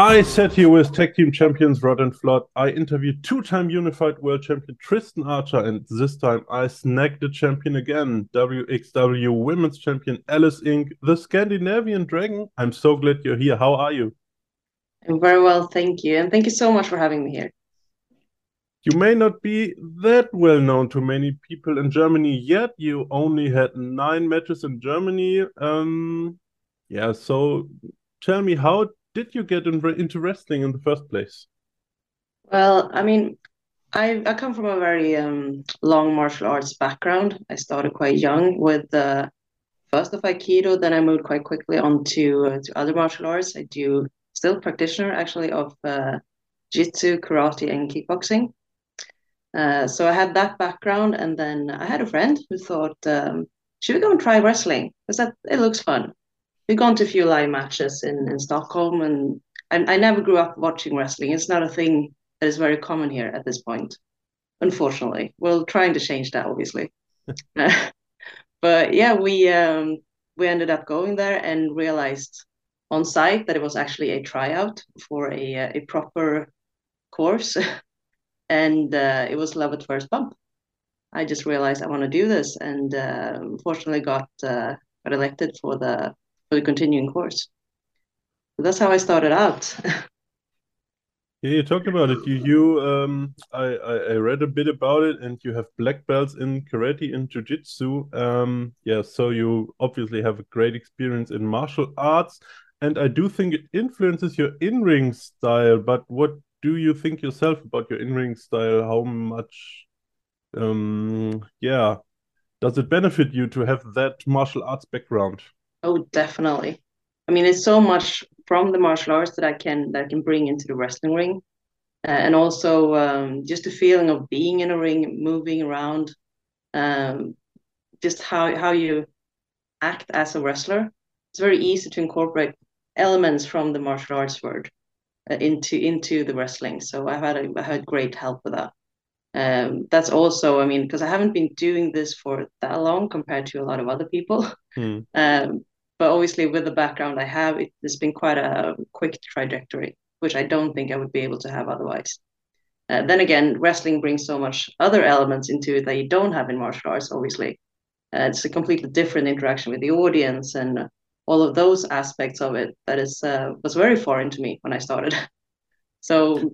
I sat here with tag team champions Rott and Flott. I interviewed two time unified world champion Tristan Archer, and this time I snagged the champion again, WXW women's champion Alice Inc., the Scandinavian Dragon. I'm so glad you're here. How are you? I'm very well, thank you. And thank you so much for having me here. You may not be that well known to many people in Germany yet. You only had nine matches in Germany. Um, yeah, so tell me, how did you get in, into wrestling in the first place? Well, I mean, I I come from a very um, long martial arts background. I started quite young with uh, first of Aikido, then I moved quite quickly on to uh, to other martial arts. I do still practitioner actually of uh, Jitsu, karate, and kickboxing. Uh, so I had that background, and then I had a friend who thought, um, "Should we go and try wrestling? Because that it looks fun." We've gone to a few live matches in, in Stockholm, and I, I never grew up watching wrestling. It's not a thing that is very common here at this point, unfortunately. We're trying to change that, obviously. but yeah, we um, we ended up going there and realized on site that it was actually a tryout for a uh, a proper course, and uh, it was love at first bump. I just realized I want to do this, and uh, unfortunately got uh, got elected for the for the continuing course. So that's how I started out. Yeah, you talked about it. You, you, um, I, I, read a bit about it, and you have black belts in karate and jujitsu. Um, yeah, so you obviously have a great experience in martial arts, and I do think it influences your in-ring style. But what do you think yourself about your in-ring style? How much, um, yeah, does it benefit you to have that martial arts background? Oh, definitely. I mean, it's so much from the martial arts that I can that I can bring into the wrestling ring, uh, and also um, just the feeling of being in a ring, moving around, um, just how how you act as a wrestler. It's very easy to incorporate elements from the martial arts world uh, into into the wrestling. So I've had a, I had great help with that. Um, that's also, I mean, because I haven't been doing this for that long compared to a lot of other people. Hmm. Um, but obviously with the background I have, it, has been quite a quick trajectory, which I don't think I would be able to have otherwise. Uh, then again, wrestling brings so much other elements into it that you don't have in martial arts. Obviously, uh, it's a completely different interaction with the audience and all of those aspects of it that is uh, was very foreign to me when I started. so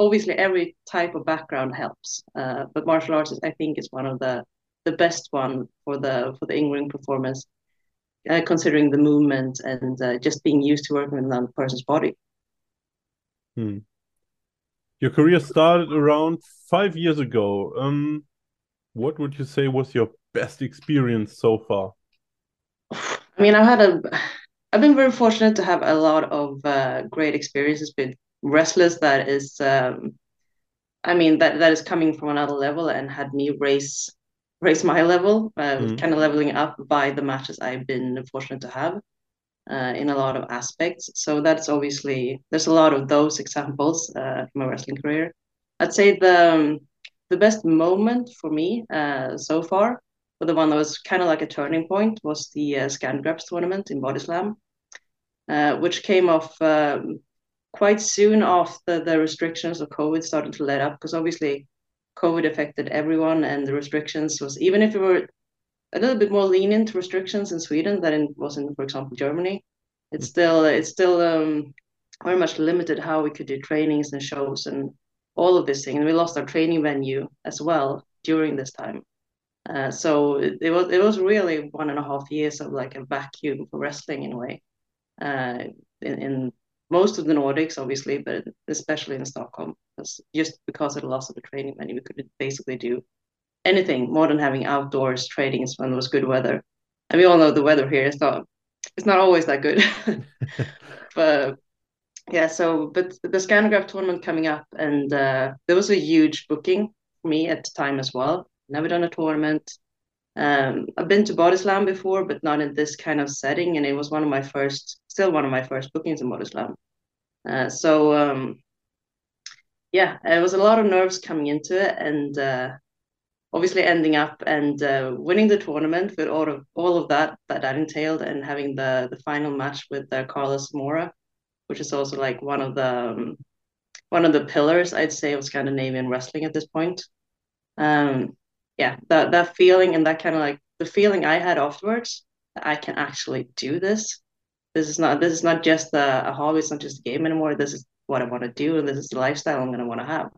obviously, every type of background helps, uh, but martial arts, I think, is one of the the best one for the for the in-ring performance uh, considering the movement and uh, just being used to working with another person's body. Hmm. Your career started around five years ago. Um, what would you say was your best experience so far? I mean, I've had a, I've been very fortunate to have a lot of uh, great experiences with wrestlers that is, um, I mean, that that is coming from another level and had me raise raise my level, uh, mm. kind of leveling up by the matches I've been fortunate to have uh, in a lot of aspects. So that's obviously there's a lot of those examples uh, from my wrestling career. I'd say the um, the best moment for me uh, so far, but the one that was kind of like a turning point, was the uh, Scandinaps tournament in Body Slam, uh, which came off. Um, quite soon after the restrictions of COVID started to let up, because obviously COVID affected everyone, and the restrictions was even if we were a little bit more lenient restrictions in Sweden than it was in, for example, Germany. It's still it's still um, very much limited how we could do trainings and shows and all of this thing. And we lost our training venue as well during this time. Uh, so it, it, was it was really one and a half years of like a vacuum for wrestling in a way. Uh, in, in most of the Nordics, obviously, but especially in Stockholm, because just because of the loss of the training venue, we could basically do anything more than having outdoors trainings when there was good weather. And we all know the weather here is not it's not always that good. but yeah, so but the Scanograph tournament coming up, and uh, there was a huge booking for me at the time as well. Never done a tournament. Um, I've been to Body Slam before, but not in this kind of setting, and it was one of my first, still one of my first bookings in Body Slam. Uh, so um, yeah, it was a lot of nerves coming into it, and uh, obviously ending up and uh, winning the tournament with all of all of that that that entailed, and having the the final match with uh, Carlos Mora which is also like one of the um, one of the pillars I'd say of Scandinavian wrestling at this point. Um, yeah, that that feeling and that kind of like the feeling I had afterwards, that I can actually do this. This is not this is not just a, a hobby. It's not just a game anymore. This is what I want to do, and this is the lifestyle I'm going to want to have.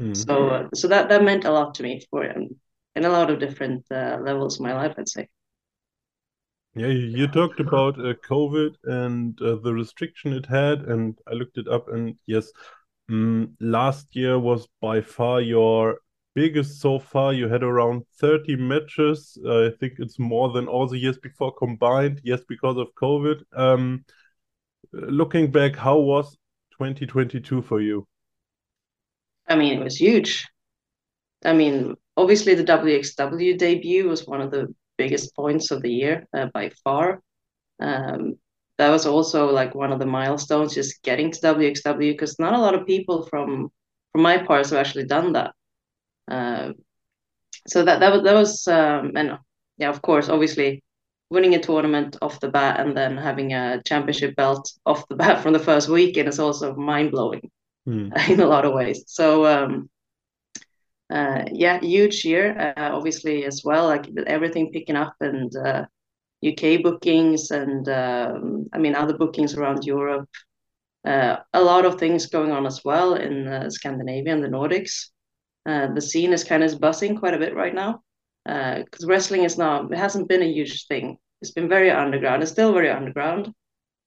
Mm-hmm. So, uh, so that that meant a lot to me for um, in a lot of different uh, levels of my life, I'd say. Yeah, you talked about uh, COVID and uh, the restriction it had, and I looked it up, and yes, um, last year was by far your biggest so far. You had around 30 matches. Uh, I think it's more than all the years before combined. Yes, because of COVID. Um, looking back, how was 2022 for you? I mean, it was huge. I mean, obviously the WXW debut was one of the biggest points of the year uh, by far. Um, that was also like one of the milestones, just getting to WXW, because not a lot of people from from my parts have actually done that. Uh, so that that was that was um, and yeah, of course, obviously winning a tournament off the bat and then having a championship belt off the bat from the first weekend is also mind blowing mm. in a lot of ways. So um, uh, yeah, huge year, uh, obviously as well. Like everything picking up and uh, UK bookings and um, I mean other bookings around Europe. Uh, a lot of things going on as well in uh, Scandinavia and the Nordics. Uh, the scene is kind of buzzing quite a bit right now because uh, wrestling is not it hasn't been a huge thing. It's been very underground. It's still very underground,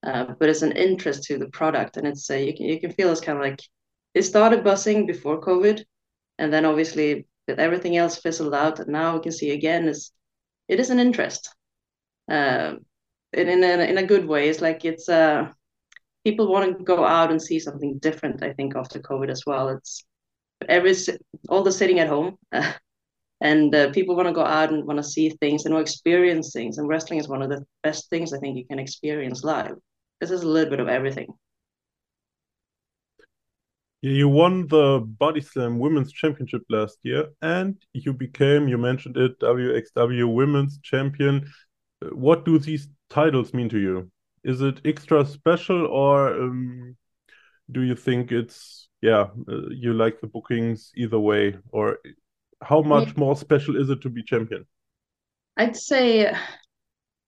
uh, but it's an interest to the product, and it's uh, you can you can feel it's kind of like it started buzzing before COVID, and then obviously with everything else fizzled out, and now we can see again is it is an interest, uh, in in a, in a good way. It's like it's uh people want to go out and see something different. I think after COVID as well, it's every all the sitting at home. and uh, people want to go out and want to see things and experience things and wrestling is one of the best things i think you can experience live this is a little bit of everything. Yeah, you won the body slam women's championship last year and you became you mentioned it wxw women's champion. What do these titles mean to you? Is it extra special or um, do you think it's yeah uh, you like the bookings either way or how much more special is it to be champion? I'd say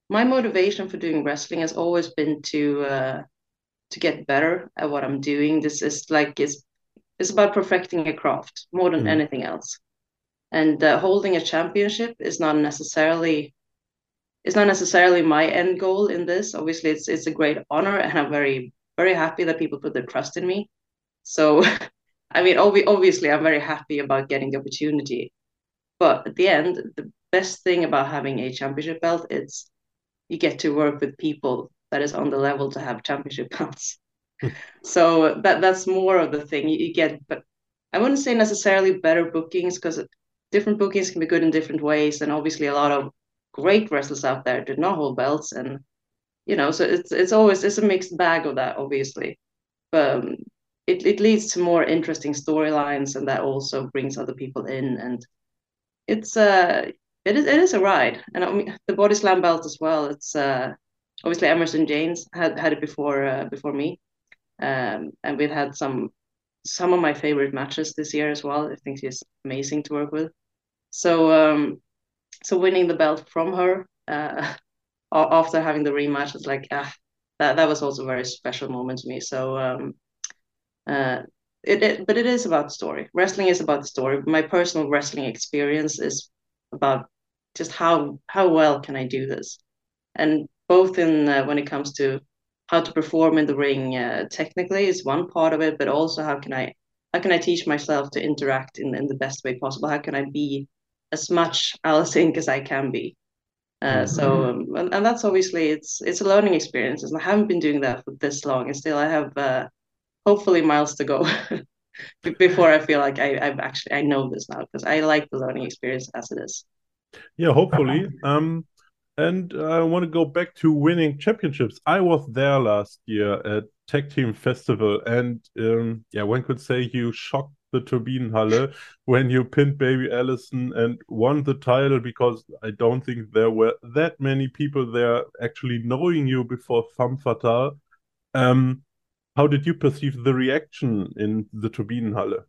my motivation for doing wrestling has always been to uh, to get better at what I'm doing. This is like it's it's about perfecting a craft more than mm. anything else. And uh, holding a championship is not necessarily it's not necessarily my end goal in this. Obviously, it's it's a great honor, and I'm very very happy that people put their trust in me. So I mean, ob- obviously, I'm very happy about getting the opportunity. But at the end, the best thing about having a championship belt is you get to work with people that is on the level to have championship belts. so that that's more of the thing you, you get. But I wouldn't say necessarily better bookings because different bookings can be good in different ways, and obviously a lot of great wrestlers out there did not hold belts, and you know, so it's it's always it's a mixed bag of that, obviously. But um, it, it leads to more interesting storylines and that also brings other people in and it's uh it is it is a ride. And I mean, the body slam belt as well it's uh obviously Emerson James had had it before uh, before me. Um and we've had some some of my favorite matches this year as well I think she's amazing to work with. So um so winning the belt from her uh after having the rematch was like ah that that was also a very special moment to me. So um uh, it, it, but it is about the story. Wrestling is about the story. My personal wrestling experience is about just how how well can I do this, and both in uh, when it comes to how to perform in the ring uh, technically is one part of it, but also how can I how can I teach myself to interact in, in the best way possible? How can I be as much Alice Inc as I can be? Uh, mm-hmm. So um, and, and, that's obviously it's it's a learning experience. And I haven't been doing that for this long, and still I have uh, hopefully miles to go before I feel like I, I've actually I know this now because I like the learning experience as it is. Yeah, hopefully. Um, and I want to go back to winning championships. I was there last year at Tag Team Festival, and um, yeah, one could say you shocked the Turbinenhalle when you pinned Baby Allison and won the title because I don't think there were that many people there actually knowing you before Femme Fatale. Um, how did you perceive the reaction in the Turbinenhalle?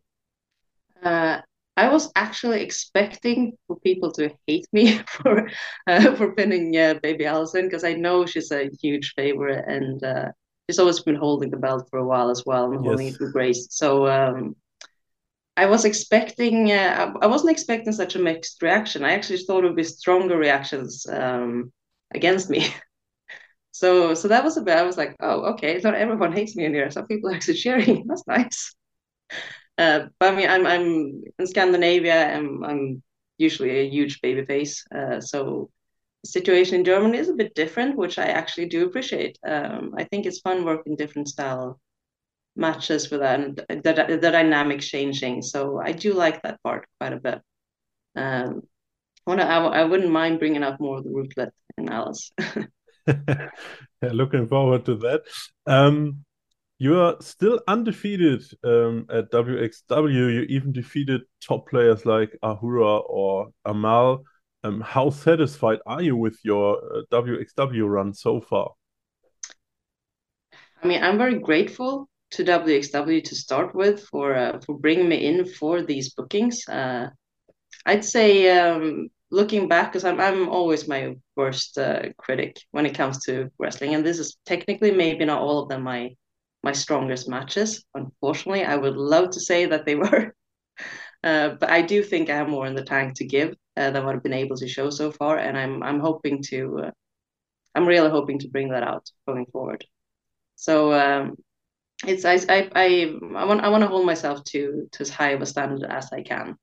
Uh, I was actually expecting for people to hate me for uh, for pinning uh, Baby Allison because I know she's a huge favorite and uh, she's always been holding the belt for a while as well and yes. holding it with grace. So um, I was expecting uh, I wasn't expecting such a mixed reaction. I actually thought it would be stronger reactions um, against me. so so that was a bit. I was like, oh okay, not everyone hates me in here. Some people are actually cheering. That's nice. Uh, but I mean, I'm I'm in Scandinavia. I'm I'm usually a huge baby face. Uh, so the situation in Germany is a bit different, which I actually do appreciate. Um, I think it's fun working different style matches with that and the, the dynamic changing. So I do like that part quite a bit. Um, I, I wouldn't mind bringing up more of the rootlet in Alice. looking forward to that. Um, you are still undefeated um, at WXW. You even defeated top players like Ahura or Amal. Um, how satisfied are you with your uh, WXW run so far? I mean, I'm very grateful to WXW to start with for uh, for bringing me in for these bookings. Uh, I'd say um, looking back, because I'm I'm always my worst uh, critic when it comes to wrestling, and this is technically maybe not all of them my my strongest matches. Unfortunately, I would love to say that they were, uh, but I do think I have more in the tank to give uh, than what I've been able to show so far, and I'm I'm hoping to. Uh, I'm really hoping to bring that out going forward. So um, it's I I I, I want I want to hold myself to to as high of a standard as I can.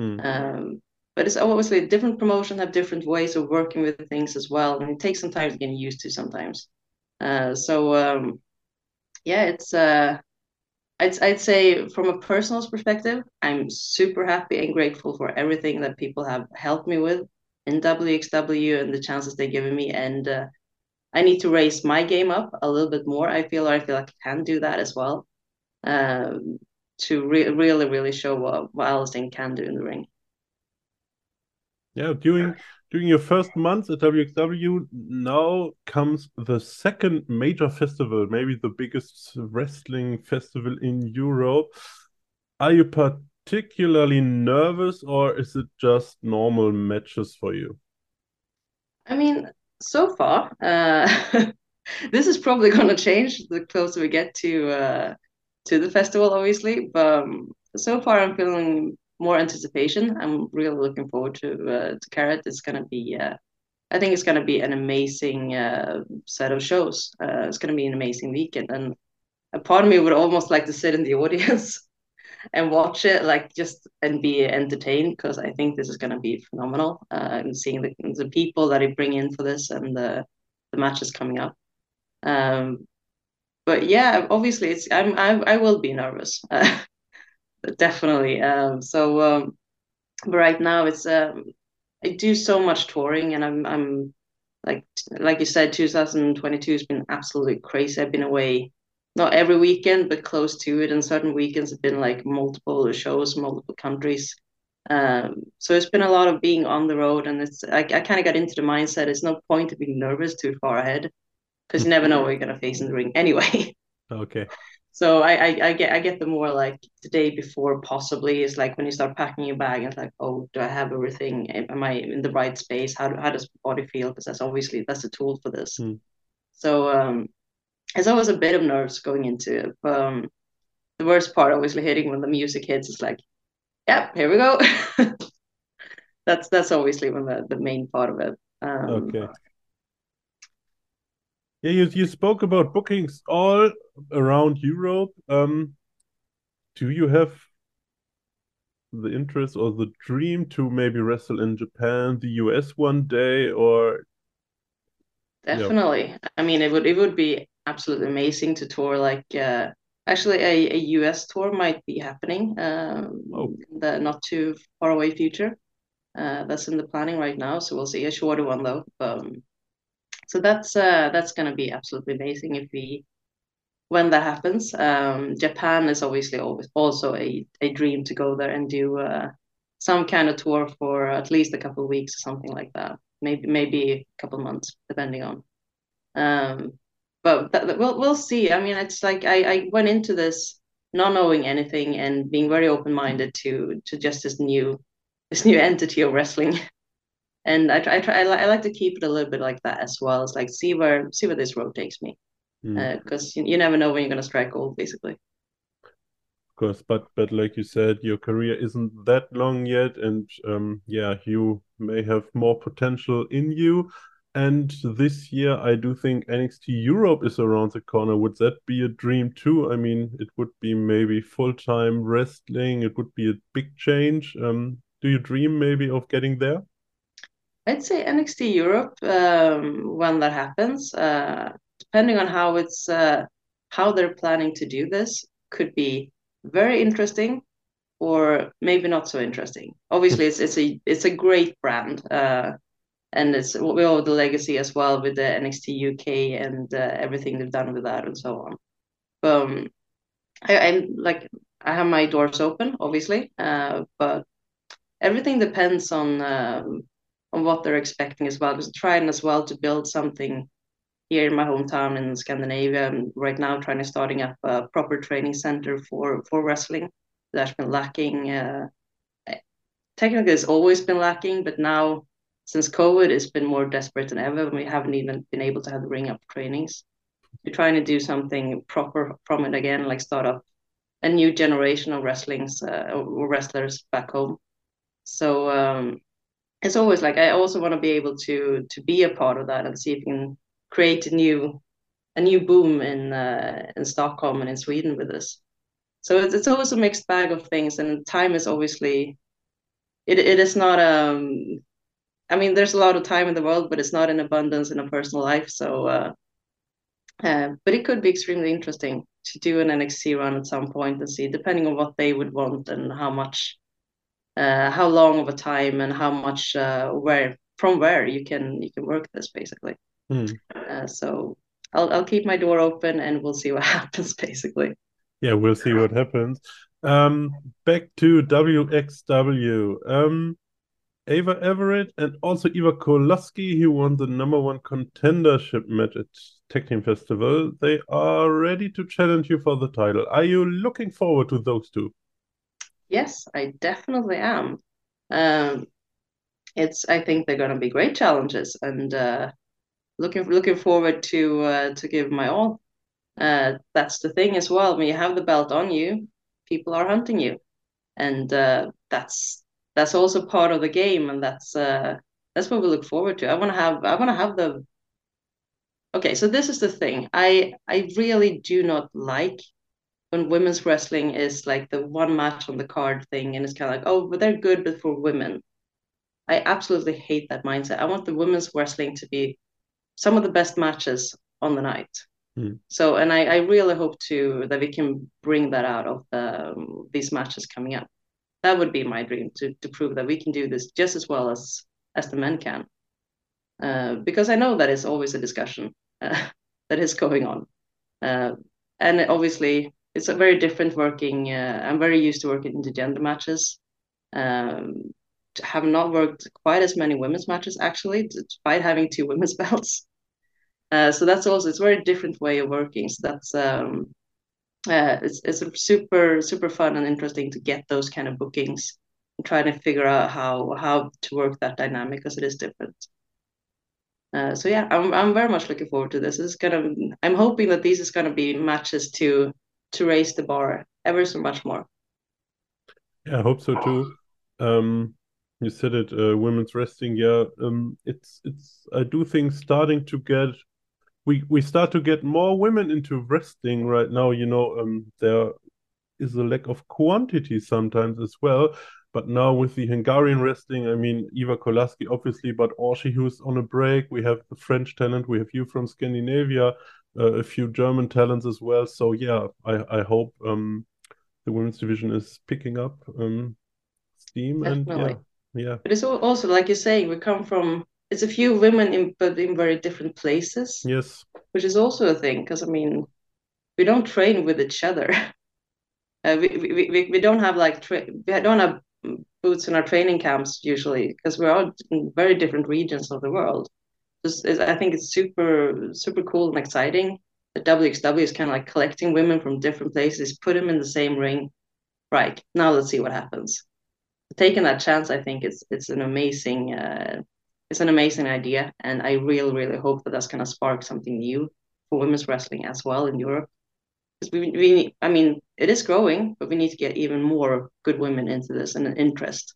Mm. Um, but it's obviously different promotions have different ways of working with things as well, and it takes some time to get used to sometimes. Uh, so um, yeah, it's uh, I'd I'd say from a personal perspective, I'm super happy and grateful for everything that people have helped me with in WXW and the chances they've given me, and uh, I need to raise my game up a little bit more. I feel I feel like I can do that as well, um, to re- really really show what, what Allison can do in the ring. Yeah, during during your first months at WXW, now comes the second major festival, maybe the biggest wrestling festival in Europe. Are you particularly nervous, or is it just normal matches for you? I mean, so far, uh, this is probably going to change the closer we get to uh, to the festival, obviously. But um, so far, I'm feeling more anticipation. I'm really looking forward to uh, to Carat. It's going to be, uh, I think it's going to be an amazing uh, set of shows. Uh, it's going to be an amazing weekend, and a part of me would almost like to sit in the audience and watch it like just and be entertained because I think this is going to be phenomenal. Uh, and seeing the the people that I bring in for this and the the matches coming up. Um, but yeah, obviously it's I'm I, I will be nervous, definitely. Um, so um, but right now it's um, I do so much touring and I'm I'm like like you said, 2022 has been absolutely crazy. I've been away not every weekend, but close to it. And certain weekends have been like multiple shows, multiple countries. Um, so it's been a lot of being on the road, and it's I, I kind of got into the mindset. It's no point to being nervous too far ahead, because you never know what you're gonna face in the ring anyway. Okay. So I, I, I get I get the more like the day before possibly is like when you start packing your bag and it's like oh do I have everything am I in the right space how how does body feel because that's obviously that's a tool for this. Mm. So um it's always a bit of nerves going into it. But, um, the worst part, obviously, hitting when the music hits is like, yep, here we go. that's that's obviously when the, the main part of it. Um, okay. Yeah, you you spoke about bookings all around Europe. Um, do you have the interest or the dream to maybe wrestle in Japan, the US one day, or definitely? Yeah. I mean, it would it would be absolutely amazing to tour like uh, actually a, a US tour might be happening um, oh. in the not too far away future. Uh, that's in the planning right now, so we'll see a shorter one though. Um, so that's uh, that's gonna be absolutely amazing if we when that happens. Um, Japan is obviously always also a, a dream to go there and do uh, some kind of tour for at least a couple weeks or something like that. Maybe maybe a couple months, depending on. Um, but we'll we'll see. I mean, it's like I I went into this not knowing anything and being very open minded to to just this new this new entity of wrestling. And I try, I try, I, li- I like to keep it a little bit like that as well. It's like see where see where this road takes me, because Mm. uh, you, you never know when you're gonna strike gold, basically. Of course, but but like you said, your career isn't that long yet, and um, yeah, you may have more potential in you. And this year, I do think NXT Europe is around the corner. Would that be a dream too? I mean, it would be maybe full-time wrestling. It would be a big change. Um, do you dream maybe of getting there? I'd say NXT Europe um, when that happens, uh, depending on how it's uh, how they're planning to do this, could be very interesting or maybe not so interesting. Obviously, it's it's a it's a great brand, uh, and it's we all the legacy as well with the NXT UK and uh, everything they've done with that and so on. Um, I, I'm like I have my doors open, obviously, uh, but everything depends on um, on what they're expecting as well. Because trying as well to build something here in my hometown in Scandinavia, and right now trying to starting up a proper training center for for wrestling that's been lacking. Uh, technically, it's always been lacking, but now since COVID, it's been more desperate than ever. We haven't even been able to have the ring up trainings. We're trying to do something proper from it again, like start up a new generation of wrestlings uh, or wrestlers back home. So um, it's always like I also want to be able to to be a part of that and see if we can create a new a new boom in uh, in Stockholm and in Sweden with this. So it's it's always a mixed bag of things, and time is obviously it it is not um I mean there's a lot of time in the world, but it's not in abundance in a personal life. So uh, uh but it could be extremely interesting to do an NXT run at some point and see, depending on what they would want and how much uh, how long of a time and how much uh, where from where you can you can work this basically. Hmm. Uh, so I'll I'll keep my door open and we'll see what happens basically. Yeah, we'll see what happens. Um, back to WXW. Um, Ava Everett and also Eva Koloski, who won the number one contendership match at Tag Team Festival. They are ready to challenge you for the title. Are you looking forward to those two? Yes, I definitely am. Um, it's I think they're going to be great challenges, and uh, looking looking forward to uh, to give my all. Uh, that's the thing as well. When you have the belt on you, people are hunting you, and uh, that's that's also part of the game, and that's uh, that's what we look forward to. I want to have I want to have the. Okay, so this is the thing. I I really do not like when women's wrestling is like the one match on the card thing, and it's kind of like, oh, but they're good, but for women. I absolutely hate that mindset. I want the women's wrestling to be some of the best matches on the night. Hmm. So, and I, I really hope to that we can bring that out of the, um, these matches coming up. That would be my dream to to prove that we can do this just as well as as the men can. Uh, because I know that is always a discussion uh, that is going on, uh, and obviously it's a very different working. Uh, I'm very used to working into gender matches. Um, have not worked quite as many women's matches actually, despite having two women's belts. Uh, so that's also it's a very different way of working. So that's um, uh, it's it's super super fun and interesting to get those kind of bookings and try to figure out how how to work that dynamic because it is different. Uh, so yeah, I'm I'm very much looking forward to this. It's gonna I'm hoping that these is gonna be matches to to raise the bar ever so much more. Yeah, I hope so too. Um, you said it, uh, women's wrestling. Yeah, um, it's it's. I do think starting to get we we start to get more women into wrestling right now. You know, um, there is a lack of quantity sometimes as well. But now with the Hungarian wrestling, I mean Eva Kolaski obviously, but Orshi who's on a break. We have the French talent. We have you from Scandinavia, a few German talents as well. So yeah, I I hope um the women's division is picking up um steam and yeah yeah But it's also like you're saying, we come from it's a few women in but in very different places, yes which is also a thing because I mean we don't train with each other. Uh, we, we, we, we don't have like tra- we don't have boots in our training camps usually because we're all in very different regions of the world. Just, is- I think it's super super cool and exciting the WXW is kind of like collecting women from different places, put them in the same ring. Right now, let's see what happens. Taking that chance, I think it's it's an amazing uh, it's an amazing idea, and I really really hope that that's gonna spark something new for women's wrestling as well in Europe. Because we we I mean it is growing, but we need to get even more good women into this and an interest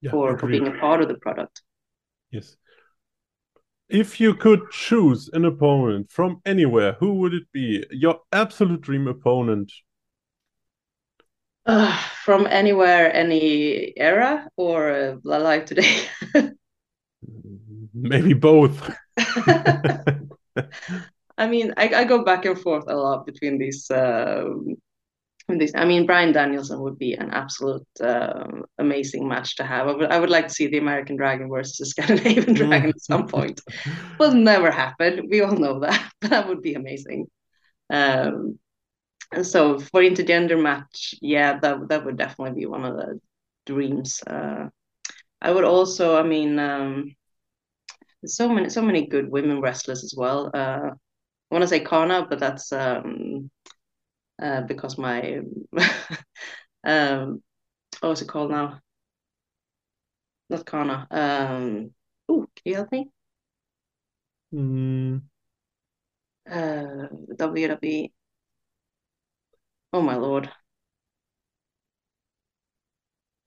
Yeah, for, for being a part of the product. Yes. If you could choose an opponent from anywhere, who would it be? Your absolute dream opponent. Uh, from anywhere, any era, or uh, live today? Maybe both. I mean, I, I go back and forth a lot between these. Um, these. I mean, Bryan Danielson would be an absolute um, amazing match to have. I would, I would like to see the American Dragon versus the Scandinavian Dragon at some point. Will never happen. We all know that, that would be amazing. Um, and so for intergender match, yeah, that that would definitely be one of the dreams. Uh, I would also, I mean, um, so many so many good women wrestlers as well. Uh, I want to say Kana, but that's um, uh, because my um, what was it called now? Not Kana. Um, ooh, can you help me? Mm, Uh, WWE. Oh my lord.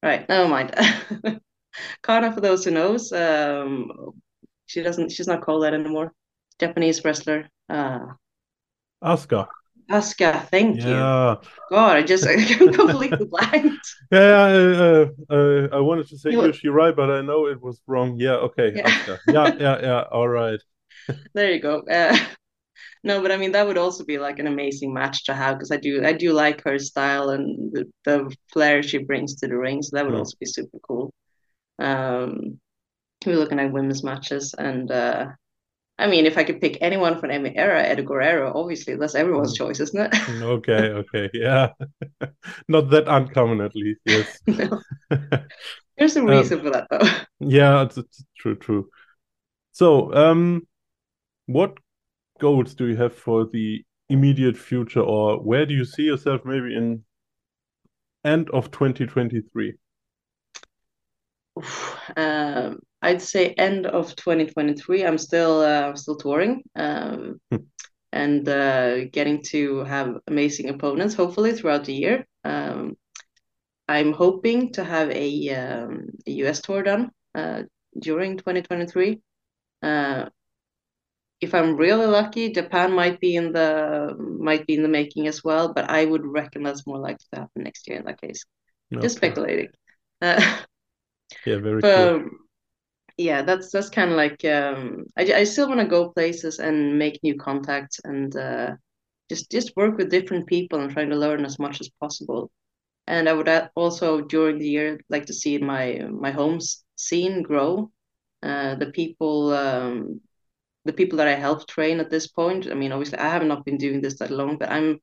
Right, never mind. Kana, for those who knows, um, she doesn't. She's not called that anymore. Japanese wrestler. Uh, Asuka. Asuka. Thank you. God, I just I completely blanked. Yeah, uh, uh, I wanted to say Io Shirai, but I know it was wrong. Yeah, okay. Yeah. Yeah, yeah, yeah. All right. There you go. Uh, no, but I mean that would also be like an amazing match to have because I do I do like her style and the, the flair she brings to the ring. So that would Mm. also be super cool. Um, we're looking at women's matches, and uh, I mean, if I could pick anyone from any era, Eddie Guerrero, obviously that's everyone's Mm. choice, isn't it? Okay, okay. Yeah. Not that uncommon, at least. Yes. no, there's a Um, reason for that though. Yeah, it's, it's true, true. So, um, what goals do you have for the immediate future, or where do you see yourself maybe in end of 2023? Um, I'd say end of 2023. I'm still uh, still touring, um, Hmm. and uh, getting to have amazing opponents. Hopefully throughout the year. Um, I'm hoping to have a, um, a US tour done uh, during 2023. Uh, if I'm really lucky, Japan might be in the might be in the making as well. But I would reckon that's more likely to happen next year in that case. Just speculating. Uh, Yeah, very but cool. Yeah, that's that's kind of like um, I I still want to go places and make new contacts and uh, just just work with different people and trying to learn as much as possible. And I would also during the year like to see my my home scene grow. Uh, the people um, the people that I help train at this point. I mean, obviously I have not been doing this that long, but I'm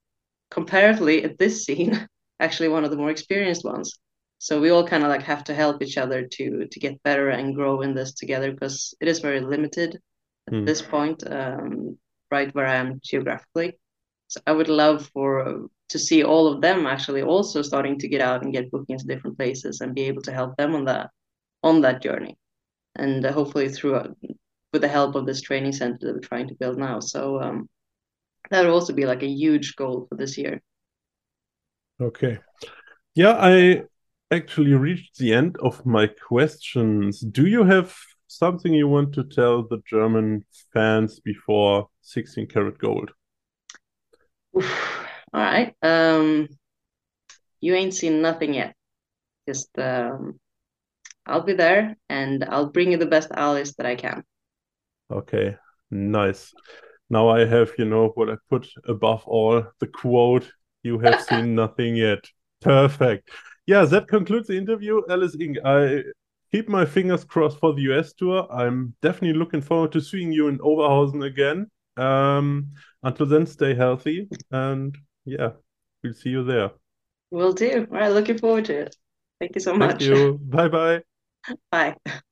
comparatively at this scene actually one of the more experienced ones. So we all kind of like have to help each other to to get better and grow in this together because it is very limited at Hmm. this point, um, right where I am geographically. So I would love for to see all of them actually also starting to get out and get bookings to different places and be able to help them on that on that journey, and uh, hopefully through with the help of this training center that we're trying to build now. So um, that would also be like a huge goal for this year. Okay. Yeah, I actually reached the end of my questions. Do you have something you want to tell the German fans before 16 Carat Gold? Oof. All right. Um, you ain't seen nothing yet. Just um, I'll be there and I'll bring you the best allies that I can. Okay, nice. Now I have, you know, what I put above all the quote, you have seen nothing yet. Perfect. Yeah, that concludes the interview. Alice Ing, I keep my fingers crossed for the US tour. I'm definitely looking forward to seeing you in Oberhausen again. Um, until then, stay healthy and yeah, we'll see you there. Will do. All right. Looking forward to it. Thank you so much. Thank you. Bye bye. Bye.